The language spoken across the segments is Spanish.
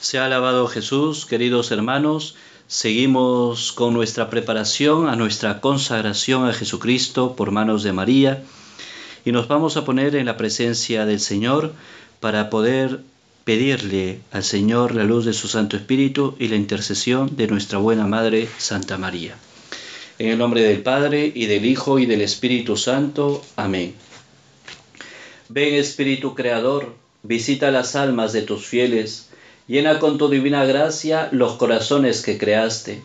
Se ha alabado Jesús, queridos hermanos. Seguimos con nuestra preparación a nuestra consagración a Jesucristo por manos de María y nos vamos a poner en la presencia del Señor para poder pedirle al Señor la luz de su Santo Espíritu y la intercesión de nuestra buena Madre Santa María. En el nombre del Padre y del Hijo y del Espíritu Santo. Amén. Ven Espíritu Creador, visita las almas de tus fieles Llena con tu divina gracia los corazones que creaste.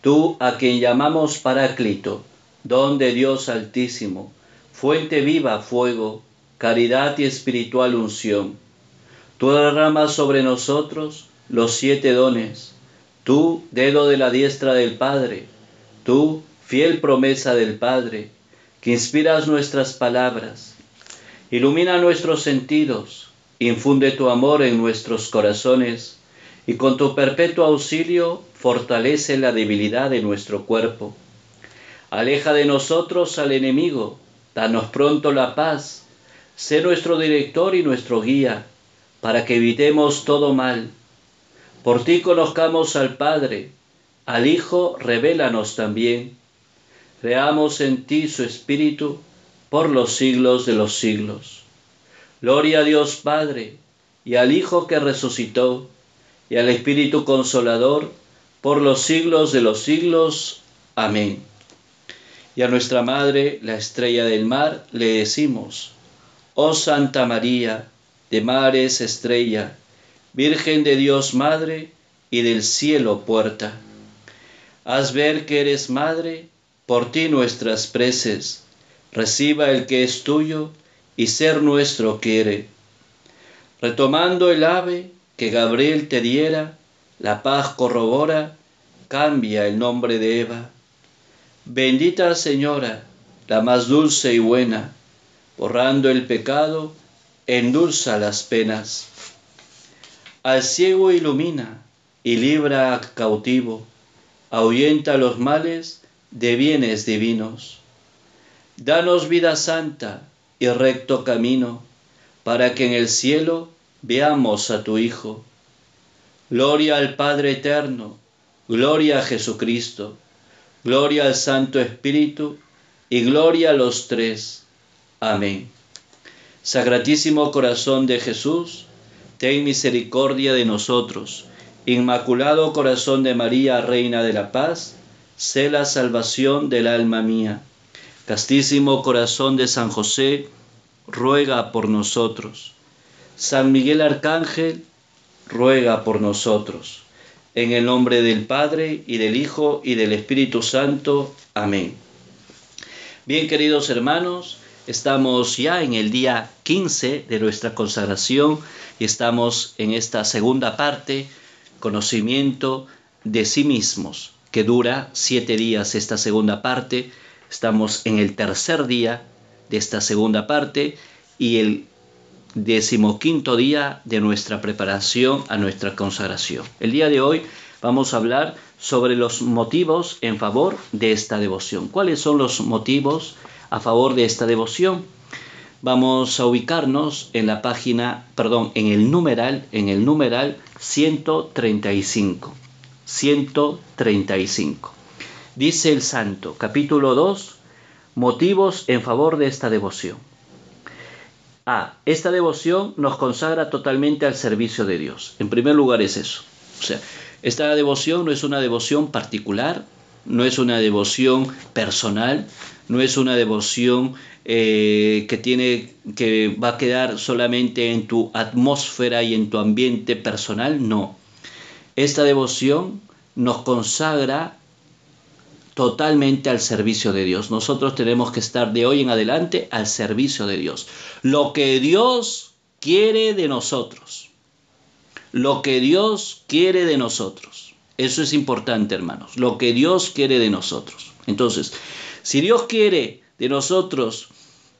Tú a quien llamamos Paráclito, don de Dios altísimo, fuente viva, fuego, caridad y espiritual unción. Tú derramas sobre nosotros los siete dones. Tú, dedo de la diestra del Padre. Tú, fiel promesa del Padre, que inspiras nuestras palabras. Ilumina nuestros sentidos Infunde tu amor en nuestros corazones y con tu perpetuo auxilio fortalece la debilidad de nuestro cuerpo. Aleja de nosotros al enemigo, danos pronto la paz, sé nuestro director y nuestro guía, para que evitemos todo mal. Por ti conozcamos al Padre, al Hijo revélanos también. Creamos en ti su Espíritu por los siglos de los siglos. Gloria a Dios Padre, y al Hijo que resucitó, y al Espíritu Consolador, por los siglos de los siglos. Amén. Y a nuestra Madre, la estrella del mar, le decimos, Oh Santa María, de mares estrella, Virgen de Dios Madre y del cielo puerta. Haz ver que eres Madre, por ti nuestras preces, reciba el que es tuyo, y ser nuestro quiere. Retomando el ave que Gabriel te diera, la paz corrobora, cambia el nombre de Eva. Bendita Señora, la más dulce y buena, borrando el pecado, endulza las penas. Al ciego ilumina y libra al cautivo, ahuyenta los males de bienes divinos. Danos vida santa, y recto camino, para que en el cielo veamos a tu Hijo. Gloria al Padre Eterno, gloria a Jesucristo, gloria al Santo Espíritu y gloria a los tres. Amén. Sagratísimo Corazón de Jesús, ten misericordia de nosotros. Inmaculado Corazón de María, Reina de la Paz, sé la salvación del alma mía. Castísimo corazón de San José, ruega por nosotros. San Miguel Arcángel, ruega por nosotros. En el nombre del Padre y del Hijo y del Espíritu Santo. Amén. Bien, queridos hermanos, estamos ya en el día 15 de nuestra consagración y estamos en esta segunda parte, conocimiento de sí mismos, que dura siete días esta segunda parte Estamos en el tercer día de esta segunda parte y el decimoquinto día de nuestra preparación a nuestra consagración. El día de hoy vamos a hablar sobre los motivos en favor de esta devoción. ¿Cuáles son los motivos a favor de esta devoción? Vamos a ubicarnos en la página, perdón, en el numeral, en el numeral 135. 135. Dice el santo, capítulo 2, motivos en favor de esta devoción. A. Esta devoción nos consagra totalmente al servicio de Dios. En primer lugar es eso. O sea, esta devoción no es una devoción particular, no es una devoción personal, no es una devoción eh, que tiene que va a quedar solamente en tu atmósfera y en tu ambiente personal, no. Esta devoción nos consagra totalmente al servicio de Dios. Nosotros tenemos que estar de hoy en adelante al servicio de Dios. Lo que Dios quiere de nosotros. Lo que Dios quiere de nosotros. Eso es importante, hermanos. Lo que Dios quiere de nosotros. Entonces, si Dios quiere de nosotros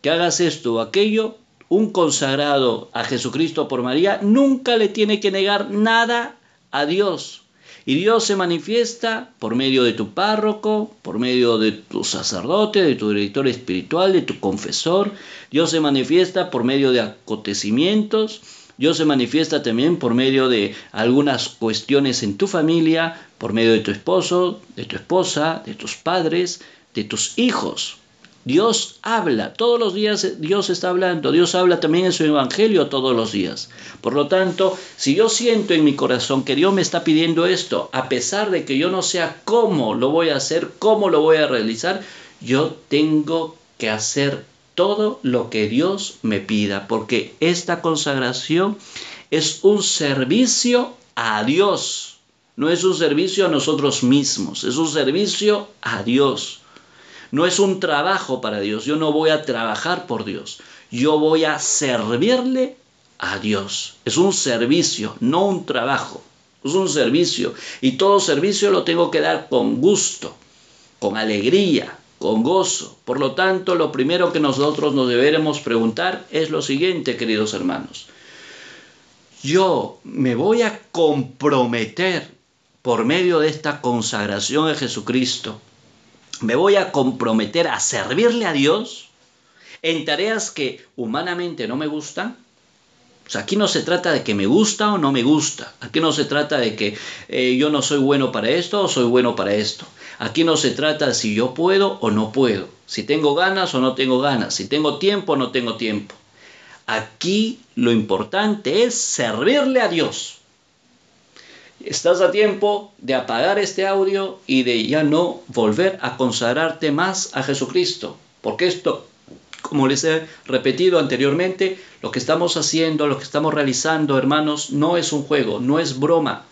que hagas esto o aquello, un consagrado a Jesucristo por María nunca le tiene que negar nada a Dios. Y Dios se manifiesta por medio de tu párroco, por medio de tu sacerdote, de tu director espiritual, de tu confesor. Dios se manifiesta por medio de acontecimientos. Dios se manifiesta también por medio de algunas cuestiones en tu familia, por medio de tu esposo, de tu esposa, de tus padres, de tus hijos. Dios habla, todos los días Dios está hablando, Dios habla también en su evangelio todos los días. Por lo tanto, si yo siento en mi corazón que Dios me está pidiendo esto, a pesar de que yo no sea cómo lo voy a hacer, cómo lo voy a realizar, yo tengo que hacer todo lo que Dios me pida, porque esta consagración es un servicio a Dios, no es un servicio a nosotros mismos, es un servicio a Dios. No es un trabajo para Dios, yo no voy a trabajar por Dios, yo voy a servirle a Dios. Es un servicio, no un trabajo, es un servicio. Y todo servicio lo tengo que dar con gusto, con alegría, con gozo. Por lo tanto, lo primero que nosotros nos deberemos preguntar es lo siguiente, queridos hermanos. Yo me voy a comprometer por medio de esta consagración a Jesucristo. Me voy a comprometer a servirle a Dios en tareas que humanamente no me gustan, o sea, aquí no se trata de que me gusta o no me gusta. Aquí no se trata de que eh, yo no soy bueno para esto o soy bueno para esto. Aquí no se trata de si yo puedo o no puedo. Si tengo ganas o no tengo ganas. Si tengo tiempo o no tengo tiempo. Aquí lo importante es servirle a Dios. Estás a tiempo de apagar este audio y de ya no volver a consagrarte más a Jesucristo. Porque esto como les he repetido anteriormente, lo que estamos haciendo, lo que estamos realizando, hermanos, no es un juego, no es broma.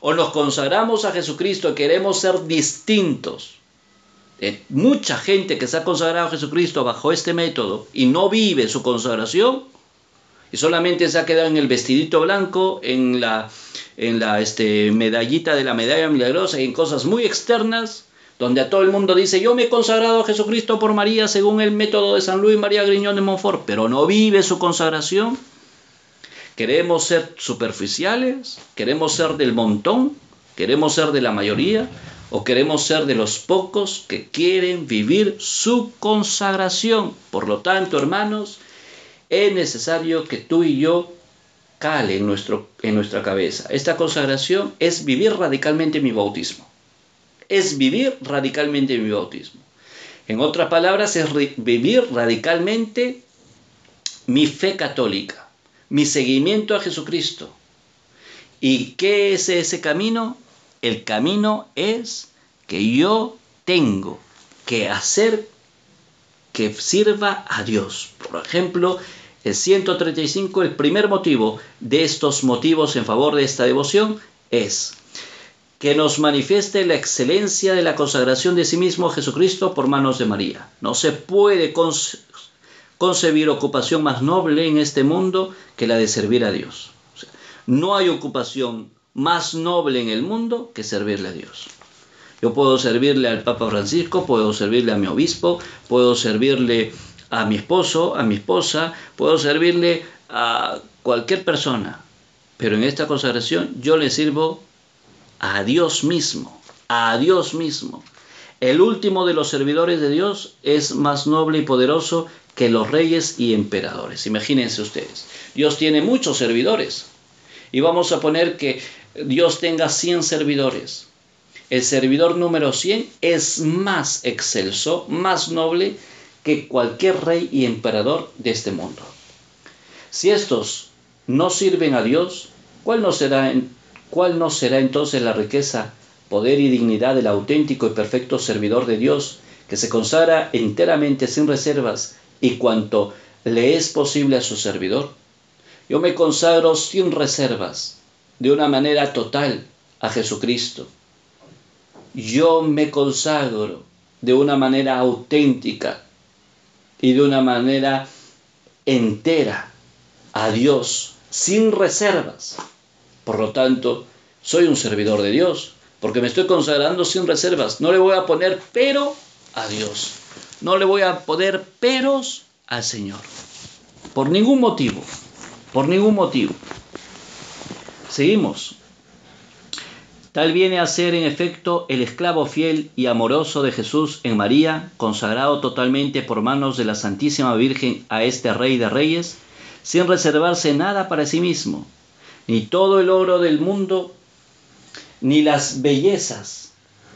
O nos consagramos a Jesucristo y queremos ser distintos. mucha gente que se ha consagrado a Jesucristo bajo este método y no vive su consagración y solamente se ha quedado en el vestidito blanco, en la, en la este, medallita de la medalla milagrosa y en cosas muy externas, donde a todo el mundo dice, yo me he consagrado a Jesucristo por María según el método de San Luis María Griñón de Montfort, pero no vive su consagración. Queremos ser superficiales, queremos ser del montón, queremos ser de la mayoría o queremos ser de los pocos que quieren vivir su consagración. Por lo tanto, hermanos, es necesario que tú y yo cale en, nuestro, en nuestra cabeza. Esta consagración es vivir radicalmente mi bautismo es vivir radicalmente mi bautismo. En otras palabras, es vivir radicalmente mi fe católica, mi seguimiento a Jesucristo. ¿Y qué es ese camino? El camino es que yo tengo que hacer que sirva a Dios. Por ejemplo, el 135, el primer motivo de estos motivos en favor de esta devoción es que nos manifieste la excelencia de la consagración de sí mismo a Jesucristo por manos de María. No se puede concebir ocupación más noble en este mundo que la de servir a Dios. no hay ocupación más noble en el mundo que servirle a Dios. Yo puedo servirle al Papa Francisco, puedo servirle a mi obispo, puedo servirle a mi esposo, a mi esposa, puedo servirle a cualquier persona. Pero en esta consagración yo le sirvo a Dios mismo, a Dios mismo. El último de los servidores de Dios es más noble y poderoso que los reyes y emperadores. Imagínense ustedes, Dios tiene muchos servidores. Y vamos a poner que Dios tenga 100 servidores. El servidor número 100 es más excelso, más noble que cualquier rey y emperador de este mundo. Si estos no sirven a Dios, ¿cuál no será ¿cuál será entonces la riqueza, poder y dignidad del auténtico y perfecto servidor de Dios, que se consagra enteramente sin reservas y cuanto le es posible a su servidor? Yo me consagro sin reservas, de una manera total, a Jesucristo. Yo me consagro de una manera auténtica y de una manera entera a Dios, sin reservas. Por lo tanto, soy un servidor de Dios, porque me estoy consagrando sin reservas. No le voy a poner pero a Dios. No le voy a poner peros al Señor. Por ningún motivo. Por ningún motivo. Seguimos. Tal viene a ser en efecto el esclavo fiel y amoroso de Jesús en María, consagrado totalmente por manos de la Santísima Virgen a este Rey de Reyes, sin reservarse nada para sí mismo, ni todo el oro del mundo, ni las bellezas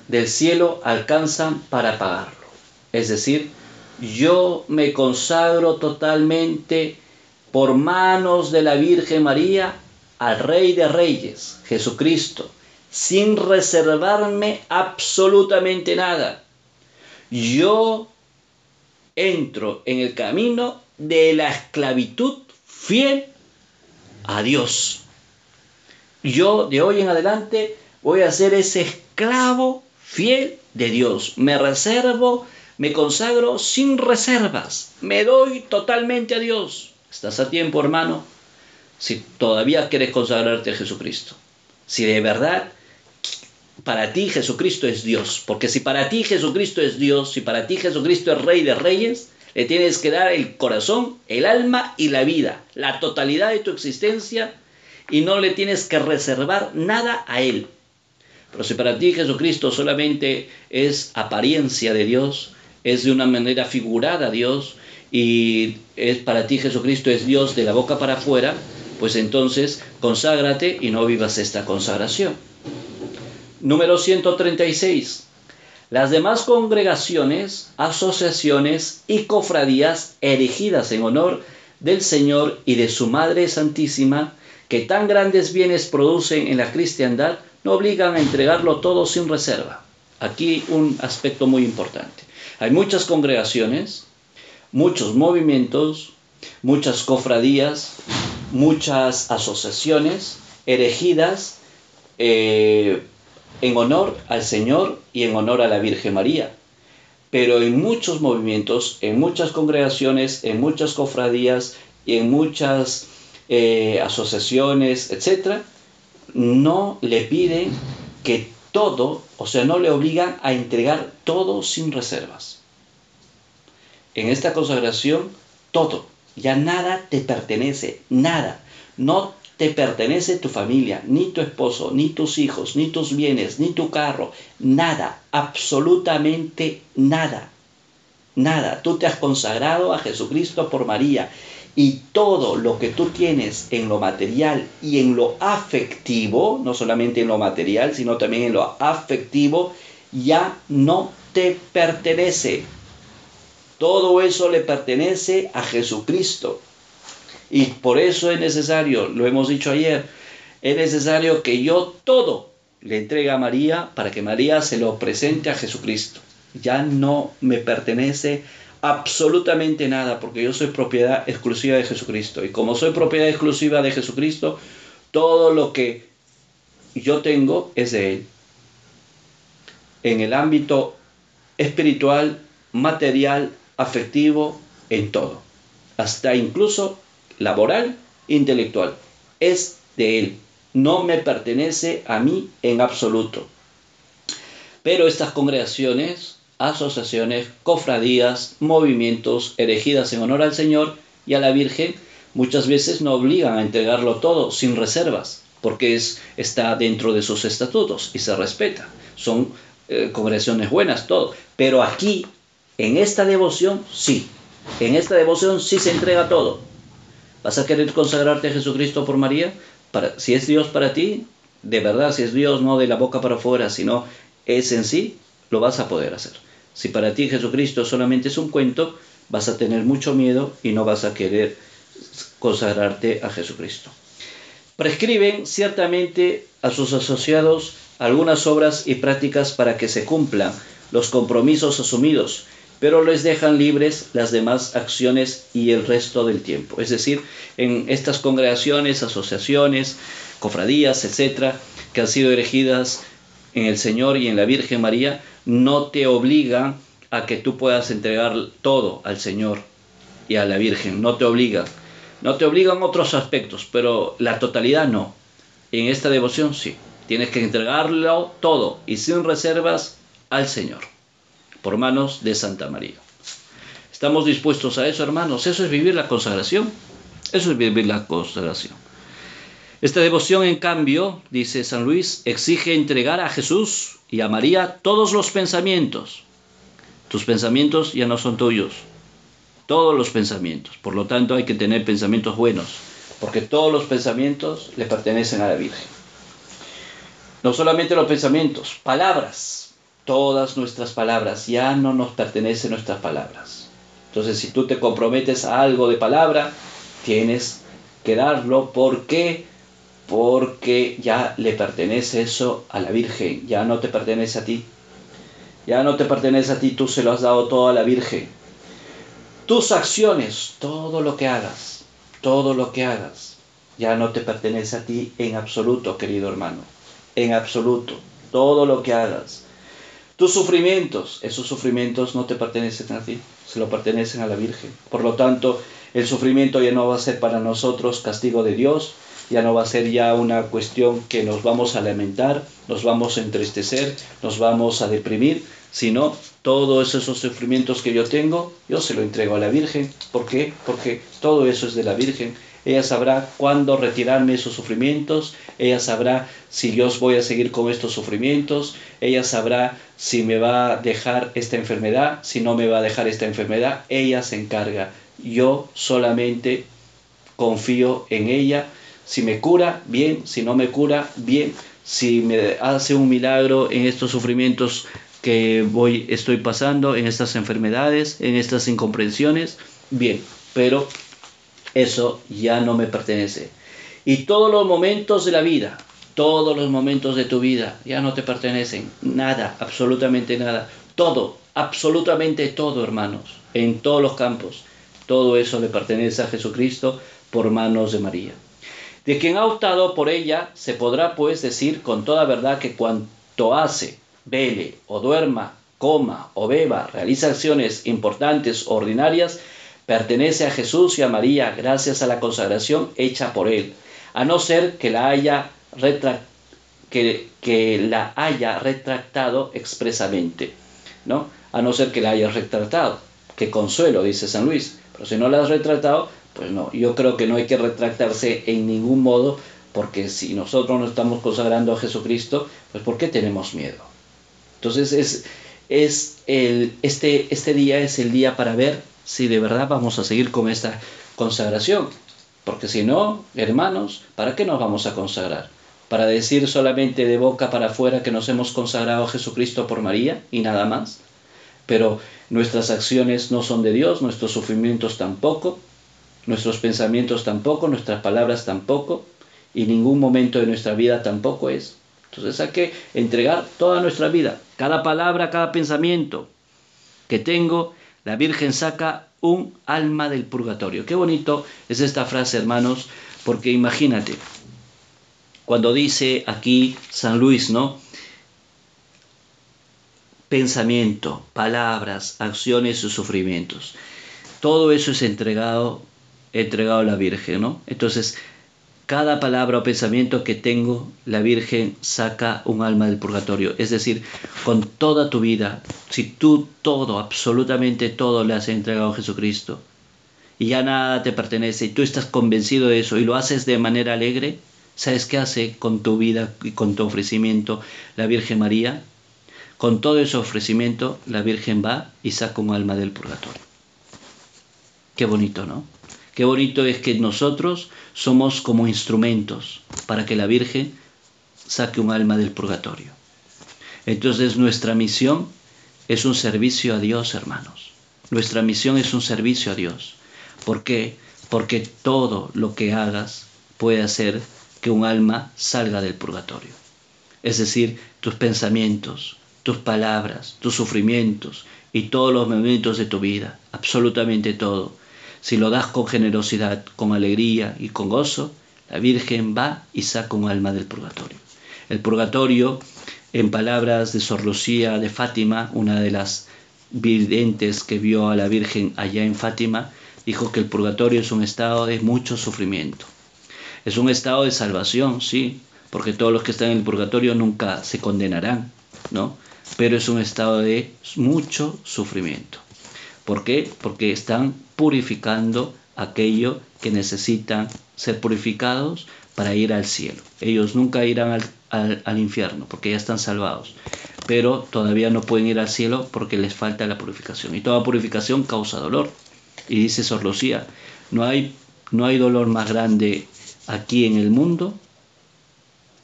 del cielo alcanzan para pagarlo. Es decir, yo me consagro totalmente por manos de la Virgen María al Rey de Reyes, Jesucristo, sin reservarme absolutamente nada. Yo entro en el camino de la esclavitud fiel a Dios. Yo de hoy en adelante voy a ser ese esclavo fiel de Dios. Me reservo, me consagro sin reservas. Me doy totalmente a Dios. Estás a tiempo, hermano, si todavía quieres consagrarte a Jesucristo. Si de verdad para ti Jesucristo es Dios. Porque si para ti Jesucristo es Dios, si para ti Jesucristo es Rey de Reyes, le tienes que dar el corazón, el alma y la vida, la totalidad de tu existencia y no le tienes que reservar nada a Él. Pero si para ti Jesucristo solamente es apariencia de Dios, es de una manera figurada Dios y es para ti Jesucristo es Dios de la boca para afuera, pues entonces conságrate y no vivas esta consagración. Número 136. Las demás congregaciones, asociaciones y cofradías erigidas en honor del Señor y de su Madre Santísima, que tan grandes bienes producen en la cristiandad, no obligan a entregarlo todo sin reserva. Aquí un aspecto muy importante. Hay muchas congregaciones, muchos movimientos, muchas cofradías, muchas asociaciones erigidas eh, en honor al Señor y en honor a la Virgen María. Pero en muchos movimientos, en muchas congregaciones, en muchas cofradías y en muchas eh, asociaciones, etc., no le piden que todo, o sea, no le obligan a entregar todo sin reservas. En esta consagración, todo, ya nada te pertenece, nada. No te pertenece tu familia, ni tu esposo, ni tus hijos, ni tus bienes, ni tu carro, nada, absolutamente nada, nada. Tú te has consagrado a Jesucristo por María y todo lo que tú tienes en lo material y en lo afectivo, no solamente en lo material, sino también en lo afectivo, ya no te pertenece. Todo eso le pertenece a Jesucristo. Y por eso es necesario, lo hemos dicho ayer, es necesario que yo todo le entregue a María para que María se lo presente a Jesucristo. Ya no me pertenece absolutamente nada porque yo soy propiedad exclusiva de Jesucristo. Y como soy propiedad exclusiva de Jesucristo, todo lo que yo tengo es de Él. En el ámbito espiritual, material, afectivo, en todo. Hasta incluso laboral, intelectual. Es de Él. No me pertenece a mí en absoluto. Pero estas congregaciones, asociaciones, cofradías, movimientos erigidas en honor al Señor y a la Virgen, muchas veces no obligan a entregarlo todo sin reservas, porque es, está dentro de sus estatutos y se respeta. Son eh, congregaciones buenas, todo. Pero aquí, en esta devoción, sí. En esta devoción sí se entrega todo. ¿Vas a querer consagrarte a Jesucristo por María? Para, si es Dios para ti, de verdad, si es Dios no de la boca para afuera, sino es en sí, lo vas a poder hacer. Si para ti Jesucristo solamente es un cuento, vas a tener mucho miedo y no vas a querer consagrarte a Jesucristo. Prescriben ciertamente a sus asociados algunas obras y prácticas para que se cumplan los compromisos asumidos pero les dejan libres las demás acciones y el resto del tiempo. Es decir, en estas congregaciones, asociaciones, cofradías, etcétera, que han sido erigidas en el Señor y en la Virgen María, no te obligan a que tú puedas entregar todo al Señor y a la Virgen, no te obligan. No te obligan otros aspectos, pero la totalidad no. En esta devoción sí. Tienes que entregarlo todo y sin reservas al Señor por de Santa María. ¿Estamos dispuestos a eso, hermanos? Eso es vivir la consagración. Eso es vivir la consagración. Esta devoción, en cambio, dice San Luis, exige entregar a Jesús y a María todos los pensamientos. Tus pensamientos ya no son tuyos. todos los pensamientos. Por lo tanto, hay que tener pensamientos buenos, porque todos los pensamientos le pertenecen a la Virgen. No solamente los pensamientos, palabras. Todas nuestras palabras, ya no nos pertenecen nuestras palabras. Entonces, si tú te comprometes a algo de palabra, tienes que darlo. ¿Por qué? Porque ya le pertenece eso a la Virgen, ya no te pertenece a ti. Ya no te pertenece a ti, tú se lo has dado todo a la Virgen. Tus acciones, todo lo que hagas, todo lo que hagas, ya no te pertenece a ti en absoluto, querido hermano. En absoluto, todo lo que hagas. Tus sufrimientos, esos sufrimientos no te pertenecen a ti, se lo pertenecen a la Virgen. Por lo tanto, el sufrimiento ya no va a ser para nosotros castigo de Dios, ya no va a ser ya una cuestión que nos vamos a lamentar, nos vamos a entristecer, nos vamos a deprimir, sino todos esos sufrimientos que yo tengo, yo se lo entrego a la Virgen. ¿Por qué? Porque todo eso es de la Virgen. Ella sabrá cuándo retirarme esos sufrimientos, ella sabrá si yo voy a seguir con estos sufrimientos, ella sabrá si me va a dejar esta enfermedad, si no me va a dejar esta enfermedad, ella se encarga. Yo solamente confío en ella. Si me cura, bien, si no me cura, bien, si me hace un milagro en estos sufrimientos, que voy, estoy pasando, en estas enfermedades, en estas incomprensiones, bien, pero eso ya no me pertenece. Y todos los momentos de la vida, todos los momentos de tu vida ya no te pertenecen, nada, absolutamente nada, todo, absolutamente todo, hermanos, en todos los campos, todo eso le pertenece a Jesucristo por manos de María. De quien ha optado por ella, se podrá pues decir con toda verdad que cuanto hace, vele o duerma, coma o beba, realiza acciones importantes ordinarias, pertenece a Jesús y a María gracias a la consagración hecha por él, a no ser que la haya, que, que la haya retractado expresamente, ¿no? A no ser que la haya retractado. Que consuelo, dice San Luis. Pero si no la has retratado, pues no. Yo creo que no hay que retractarse en ningún modo, porque si nosotros no estamos consagrando a Jesucristo, pues ¿por qué tenemos miedo? Entonces es, es el, este, este día es el día para ver si de verdad vamos a seguir con esta consagración. Porque si no, hermanos, ¿para qué nos vamos a consagrar? ¿Para decir solamente de boca para afuera que nos hemos consagrado a Jesucristo por María y nada más? Pero nuestras acciones no son de Dios, nuestros sufrimientos tampoco, nuestros pensamientos tampoco, nuestras palabras tampoco, y ningún momento de nuestra vida tampoco es. Entonces hay que entregar toda nuestra vida, cada palabra, cada pensamiento que tengo, la Virgen saca un alma del purgatorio. Qué bonito es esta frase, hermanos, porque imagínate, cuando dice aquí San Luis, ¿no? Pensamiento, palabras, acciones y sufrimientos. Todo eso es entregado, entregado a la Virgen, ¿no? Entonces, cada palabra o pensamiento que tengo, la Virgen saca un alma del purgatorio. Es decir, con toda tu vida, si tú todo, absolutamente todo le has entregado a Jesucristo y ya nada te pertenece y tú estás convencido de eso y lo haces de manera alegre, ¿sabes qué hace con tu vida y con tu ofrecimiento la Virgen María? Con todo ese ofrecimiento, la Virgen va y saca un alma del purgatorio. Qué bonito, ¿no? Qué bonito es que nosotros somos como instrumentos para que la Virgen saque un alma del purgatorio. Entonces nuestra misión es un servicio a Dios, hermanos. Nuestra misión es un servicio a Dios. ¿Por qué? Porque todo lo que hagas puede hacer que un alma salga del purgatorio. Es decir, tus pensamientos, tus palabras, tus sufrimientos y todos los momentos de tu vida, absolutamente todo, si lo das con generosidad, con alegría y con gozo, la Virgen va y saca un alma del purgatorio. El purgatorio, en palabras de Sor Lucía de Fátima, una de las videntes que vio a la Virgen allá en Fátima, dijo que el purgatorio es un estado de mucho sufrimiento. Es un estado de salvación, sí, porque todos los que están en el purgatorio nunca se condenarán, ¿no? Pero es un estado de mucho sufrimiento. ¿Por qué? Porque están purificando aquello que necesitan ser purificados para ir al cielo. Ellos nunca irán al, infierno porque ya están salvados, pero todavía no pueden ir al cielo porque les falta la purificación. Y toda purificación causa dolor. Y dice Sor Lucía, no hay, no hay dolor más grande aquí en el mundo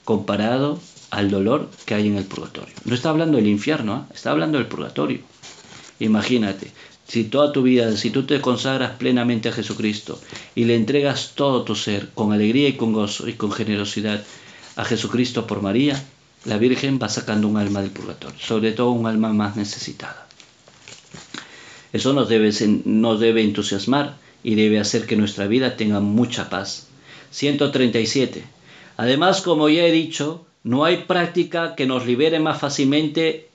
comparado al dolor que hay en el purgatorio. No está hablando del infierno, ¿eh? está hablando del purgatorio. Imagínate, si toda tu vida, si tú te consagras plenamente a Jesucristo y le entregas todo tu ser con alegría y con gozo y con generosidad a Jesucristo por María, la Virgen va sacando un alma del purgatorio, sobre todo un alma más necesitada. Eso nos debe, nos debe entusiasmar y debe hacer que nuestra vida tenga mucha paz. 137. Además, como ya he dicho, no hay práctica que nos libere más fácilmente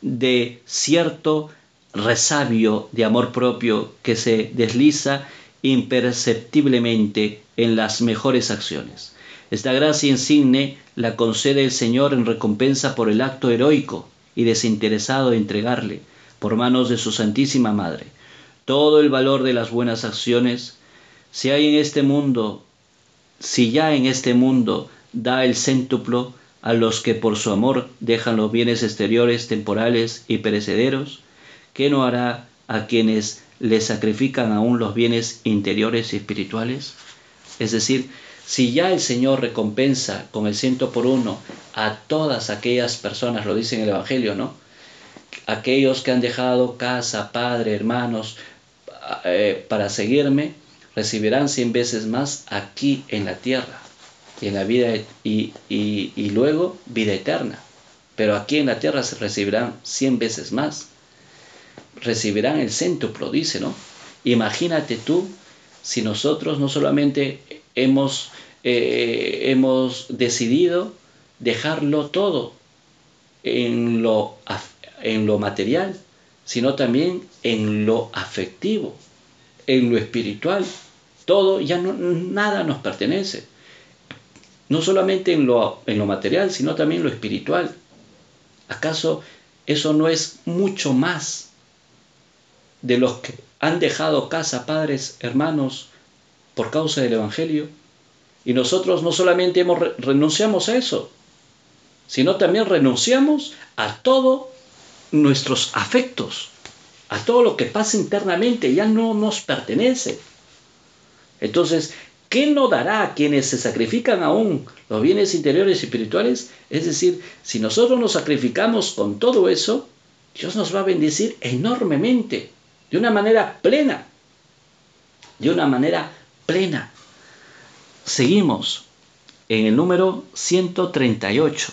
de cierto resabio de amor propio que se desliza imperceptiblemente en las mejores acciones. Esta gracia insigne la concede el Señor en recompensa por el acto heroico y desinteresado de entregarle, por manos de su Santísima Madre, todo el valor de las buenas acciones, si hay en este mundo, si ya en este mundo da el céntuplo a los que por su amor dejan los bienes exteriores, temporales y perecederos, ¿qué no hará a quienes le sacrifican aún los bienes interiores y espirituales? Es decir, si ya el Señor recompensa con el ciento por uno a todas aquellas personas, lo dice en el Evangelio, ¿no? Aquellos que han dejado casa, padre, hermanos, eh, para seguirme, recibirán cien veces más aquí en la tierra y en la vida y, y luego vida eterna. Pero aquí en la tierra se recibirán cien veces más. Recibirán el céntuplo, dice, ¿no? Imagínate tú si nosotros no solamente hemos, eh, hemos decidido dejarlo todo en lo, en lo material, sino también en lo afectivo, en lo espiritual. Todo, ya no, nada nos pertenece. No solamente en lo, en lo material, sino también en lo espiritual. ¿Acaso eso no es mucho más de los que han dejado casa, padres, hermanos, por causa del Evangelio. Y nosotros no solamente hemos, renunciamos a eso, sino también renunciamos a todos nuestros afectos, a todo lo que pasa internamente, ya no nos pertenece. Entonces, ¿qué no dará a quienes se sacrifican aún los bienes interiores y espirituales? Es decir, si nosotros nos sacrificamos con todo eso, Dios nos va a bendecir enormemente, de una manera plena, de una manera plena. Seguimos en el número 138.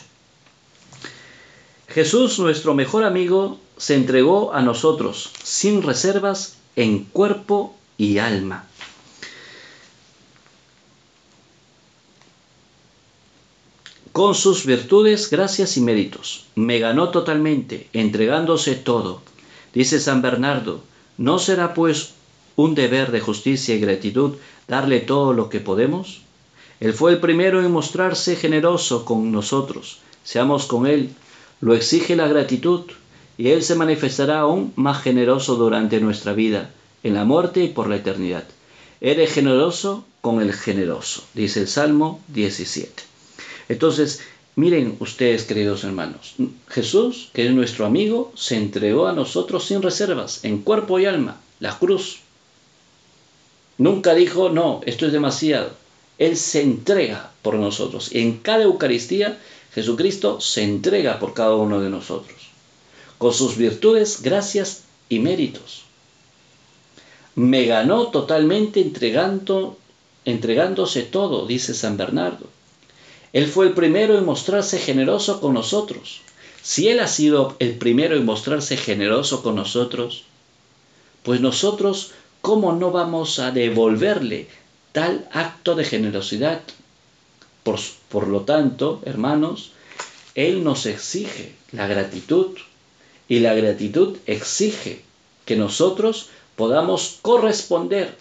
Jesús, nuestro mejor amigo, se entregó a nosotros sin reservas en cuerpo y alma. Con sus virtudes, gracias y méritos. Me ganó totalmente, entregándose todo. Dice San Bernardo, ¿no será pues un deber de justicia y gratitud darle todo lo que podemos? Él fue el primero en mostrarse generoso con nosotros. Seamos con Él. Lo exige la gratitud y Él se manifestará aún más generoso durante nuestra vida, en la muerte y por la eternidad. Eres generoso con el generoso, dice el Salmo 17. Entonces, miren ustedes, queridos hermanos, Jesús, que es nuestro amigo, se entregó a nosotros sin reservas, en cuerpo y alma, la cruz, Nunca dijo, no, esto es demasiado. Él se entrega por nosotros. En cada Eucaristía, Jesucristo se entrega por cada uno de nosotros. Con sus virtudes, gracias y méritos. Me ganó totalmente entregando, entregándose todo, dice San Bernardo. Él fue el primero en mostrarse generoso con nosotros. Si Él ha sido el primero en mostrarse generoso con nosotros, pues nosotros ¿cómo no vamos a devolverle tal acto de generosidad? Por, por, lo tanto, hermanos, Él nos exige la gratitud y la gratitud exige que nosotros podamos corresponder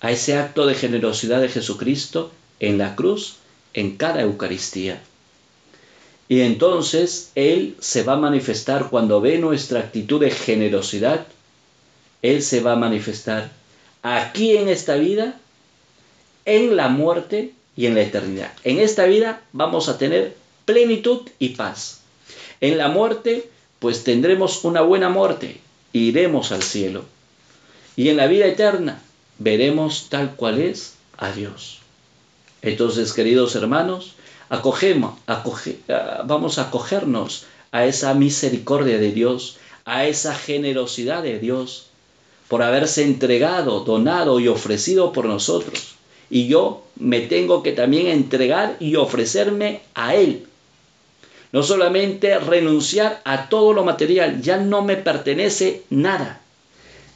a ese acto de generosidad de Jesucristo en la cruz, en cada Eucaristía. Y entonces Él se va a manifestar cuando ve nuestra actitud de generosidad él se va a manifestar aquí en esta vida, en la muerte y en la eternidad. En esta vida vamos a tener plenitud y paz. En la muerte, pues tendremos una buena muerte, iremos al cielo. Y en la vida eterna veremos tal cual es a Dios. Entonces, queridos hermanos, acogemos, ah, vamos a acogernos a esa misericordia de Dios, a esa generosidad de Dios, por haberse entregado, donado y ofrecido por nosotros. Y yo me tengo que también entregar y ofrecerme a Él. No solamente renunciar a todo lo material, ya no me pertenece nada,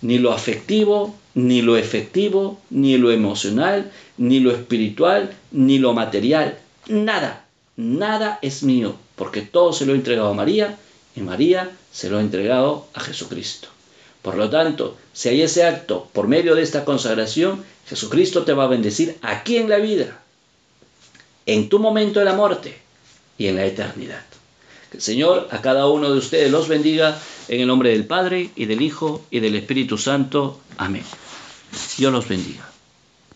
ni lo afectivo, ni lo efectivo, ni lo emocional, ni lo espiritual, ni lo material, nada, nada es mío, porque todo se lo he entregado a María y María se lo ha entregado a Jesucristo. Por lo tanto, si hay ese acto por medio de esta consagración, Jesucristo te va a bendecir aquí en la vida, en tu momento de la muerte y en la eternidad. Que el Señor a cada uno de ustedes los bendiga en el nombre del Padre y del Hijo y del Espíritu Santo. Amén. Dios los bendiga.